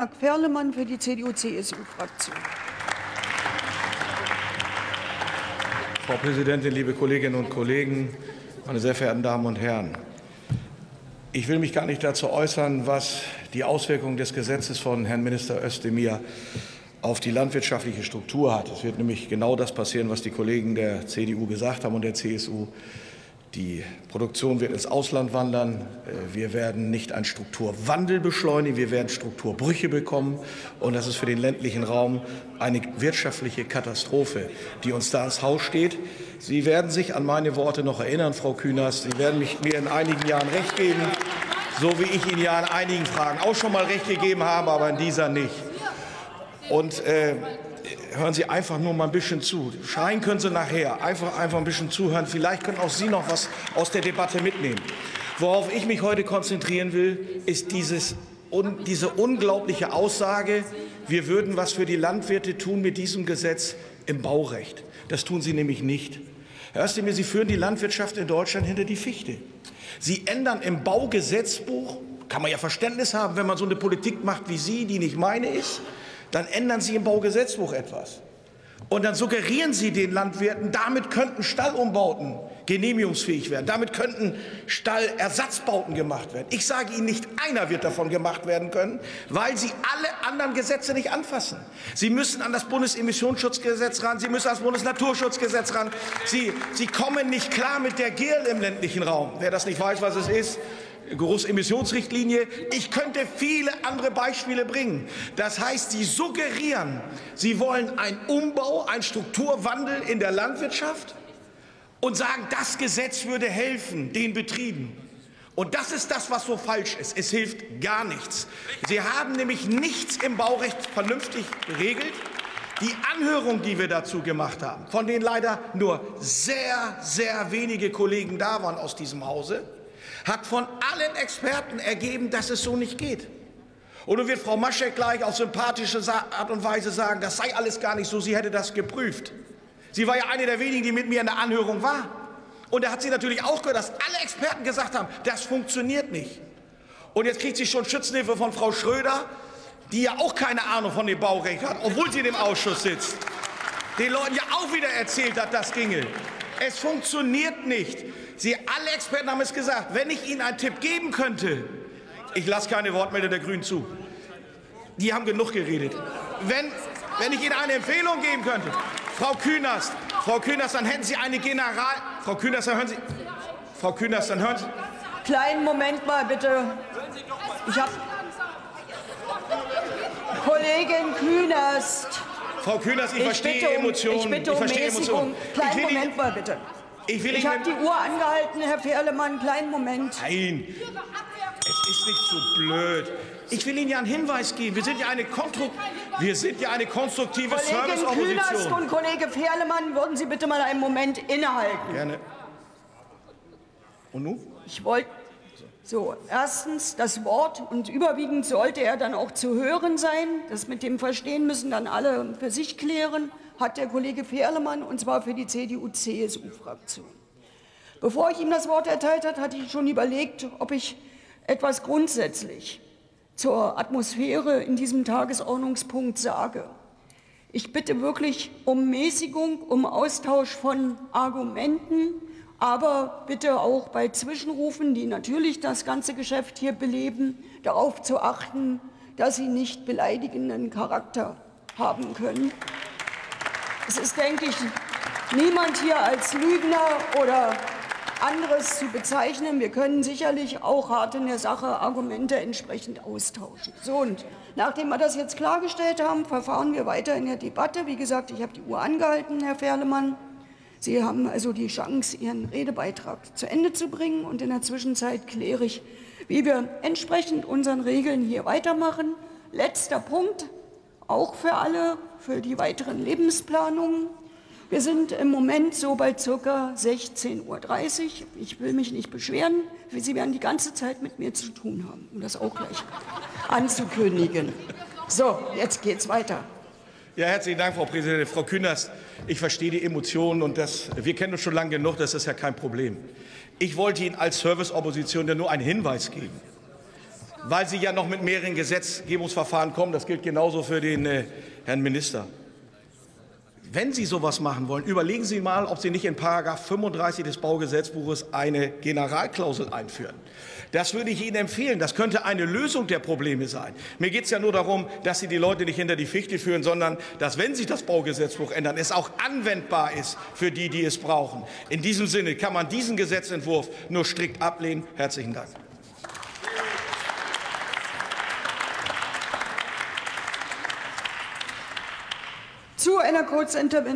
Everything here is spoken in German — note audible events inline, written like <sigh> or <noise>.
Marc Ferlemann für die CDU-CSU-Fraktion. Frau Präsidentin, liebe Kolleginnen und Kollegen, meine sehr verehrten Damen und Herren! Ich will mich gar nicht dazu äußern, was die Auswirkungen des Gesetzes von Herrn Minister Özdemir auf die landwirtschaftliche Struktur hat. Es wird nämlich genau das passieren, was die Kollegen der CDU gesagt haben und der CSU. Die Produktion wird ins Ausland wandern. Äh, wir werden nicht einen Strukturwandel beschleunigen, wir werden Strukturbrüche bekommen. Und das ist für den ländlichen Raum eine wirtschaftliche Katastrophe, die uns da ins Haus steht. Sie werden sich an meine Worte noch erinnern, Frau Künast. Sie werden mich, mir in einigen Jahren recht geben, so wie ich Ihnen ja in einigen Fragen auch schon mal recht gegeben habe, aber in dieser nicht. Und äh, hören Sie einfach nur mal ein bisschen zu. Schreien können Sie nachher. Einfach, einfach ein bisschen zuhören. Vielleicht können auch Sie noch was aus der Debatte mitnehmen. Worauf ich mich heute konzentrieren will, ist dieses, un, diese unglaubliche Aussage, wir würden was für die Landwirte tun mit diesem Gesetz im Baurecht. Das tun Sie nämlich nicht. Herr Özdemir, Sie führen die Landwirtschaft in Deutschland hinter die Fichte. Sie ändern im Baugesetzbuch, kann man ja Verständnis haben, wenn man so eine Politik macht wie Sie, die nicht meine ist, dann ändern Sie im Baugesetzbuch etwas. Und dann suggerieren Sie den Landwirten, damit könnten Stallumbauten genehmigungsfähig werden. Damit könnten Stallersatzbauten gemacht werden. Ich sage Ihnen, nicht einer wird davon gemacht werden können, weil Sie alle anderen Gesetze nicht anfassen. Sie müssen an das Bundesemissionsschutzgesetz ran, Sie müssen an das Bundesnaturschutzgesetz ran. Sie, Sie kommen nicht klar mit der GIL im ländlichen Raum. Wer das nicht weiß, was es ist, Großemissionsrichtlinie. Ich könnte viele andere Beispiele bringen. Das heißt, Sie suggerieren, Sie wollen einen Umbau, einen Strukturwandel in der Landwirtschaft und sagen, das Gesetz würde helfen den Betrieben. Und das ist das, was so falsch ist. Es hilft gar nichts. Sie haben nämlich nichts im Baurecht vernünftig geregelt. Die Anhörung, die wir dazu gemacht haben, von denen leider nur sehr, sehr wenige Kollegen da waren aus diesem Hause, hat von allen Experten ergeben, dass es so nicht geht. Und nun wird Frau Maschek gleich auf sympathische Art und Weise sagen, das sei alles gar nicht so, sie hätte das geprüft. Sie war ja eine der wenigen, die mit mir in der Anhörung war. Und da hat sie natürlich auch gehört, dass alle Experten gesagt haben, das funktioniert nicht. Und jetzt kriegt sie schon Schützenhilfe von Frau Schröder, die ja auch keine Ahnung von dem Baurecht hat, obwohl sie in dem Ausschuss sitzt. Den Leuten ja auch wieder erzählt hat, das ginge. Es funktioniert nicht. Sie alle Experten haben es gesagt. Wenn ich Ihnen einen Tipp geben könnte, ich lasse keine Wortmeldung der Grünen zu. Die haben genug geredet. Wenn, wenn ich Ihnen eine Empfehlung geben könnte, Frau Künast, Frau Künast, dann hätten Sie eine General. Frau Künast, dann hören Sie. Frau Künast, dann hören Sie. Kleinen Moment mal bitte. Ich habe Kollegin Künast. Frau Künast, ich, ich verstehe um, Emotionen. Ich bitte um ich verstehe Emotionen. Kleinen Moment mal bitte. Ich, ich habe die Uhr angehalten, Herr Ferlemann. Kleinen Moment. Nein, es ist nicht so blöd. Ich will Ihnen ja einen Hinweis geben. Wir sind ja eine, Kontru wir sind ja eine konstruktive Serviceopposition. Künast und Kollege Ferlemann, würden Sie bitte mal einen Moment innehalten. Gerne. Und nun? Ich wollte so, erstens das Wort und überwiegend sollte er dann auch zu hören sein. Das mit dem Verstehen müssen dann alle für sich klären hat der Kollege Ferlemann, und zwar für die CDU-CSU-Fraktion. Bevor ich ihm das Wort erteilt habe, hatte ich schon überlegt, ob ich etwas grundsätzlich zur Atmosphäre in diesem Tagesordnungspunkt sage. Ich bitte wirklich um Mäßigung, um Austausch von Argumenten, aber bitte auch bei Zwischenrufen, die natürlich das ganze Geschäft hier beleben, darauf zu achten, dass sie nicht beleidigenden Charakter haben können. Es ist, denke ich, niemand hier als Lügner oder anderes zu bezeichnen. Wir können sicherlich auch hart in der Sache Argumente entsprechend austauschen. So, und nachdem wir das jetzt klargestellt haben, verfahren wir weiter in der Debatte. Wie gesagt, ich habe die Uhr angehalten, Herr Ferlemann. Sie haben also die Chance, Ihren Redebeitrag zu Ende zu bringen. Und in der Zwischenzeit kläre ich, wie wir entsprechend unseren Regeln hier weitermachen. Letzter Punkt, auch für alle für die weiteren Lebensplanungen. Wir sind im Moment so bei circa 16.30 Uhr. Ich will mich nicht beschweren. Sie werden die ganze Zeit mit mir zu tun haben, um das auch gleich <laughs> anzukündigen. So, jetzt geht's weiter. Ja, herzlichen Dank, Frau Präsidentin. Frau Künast, ich verstehe die Emotionen und das, wir kennen uns schon lange genug, das ist ja kein Problem. Ich wollte Ihnen als Serviceopposition ja nur einen Hinweis geben. weil Sie ja noch mit mehreren Gesetzgebungsverfahren kommen. Das gilt genauso für den äh, Herrn Minister. Wenn Sie sowas machen wollen, überlegen Sie mal, ob Sie nicht in Paragraph 35 des Baugesetzbuches eine Generalklausel einführen. Das würde ich Ihnen empfehlen. Das könnte eine Lösung der Probleme sein. Mir geht es ja nur darum, dass Sie die Leute nicht hinter die Fichte führen, sondern dass, wenn sich das Baugesetzbuch ändert, es auch anwendbar ist für die, die es brauchen. In diesem Sinne kann man diesen Gesetzentwurf nur strikt ablehnen. Herzlichen Dank. Zu einer Kurzintervention.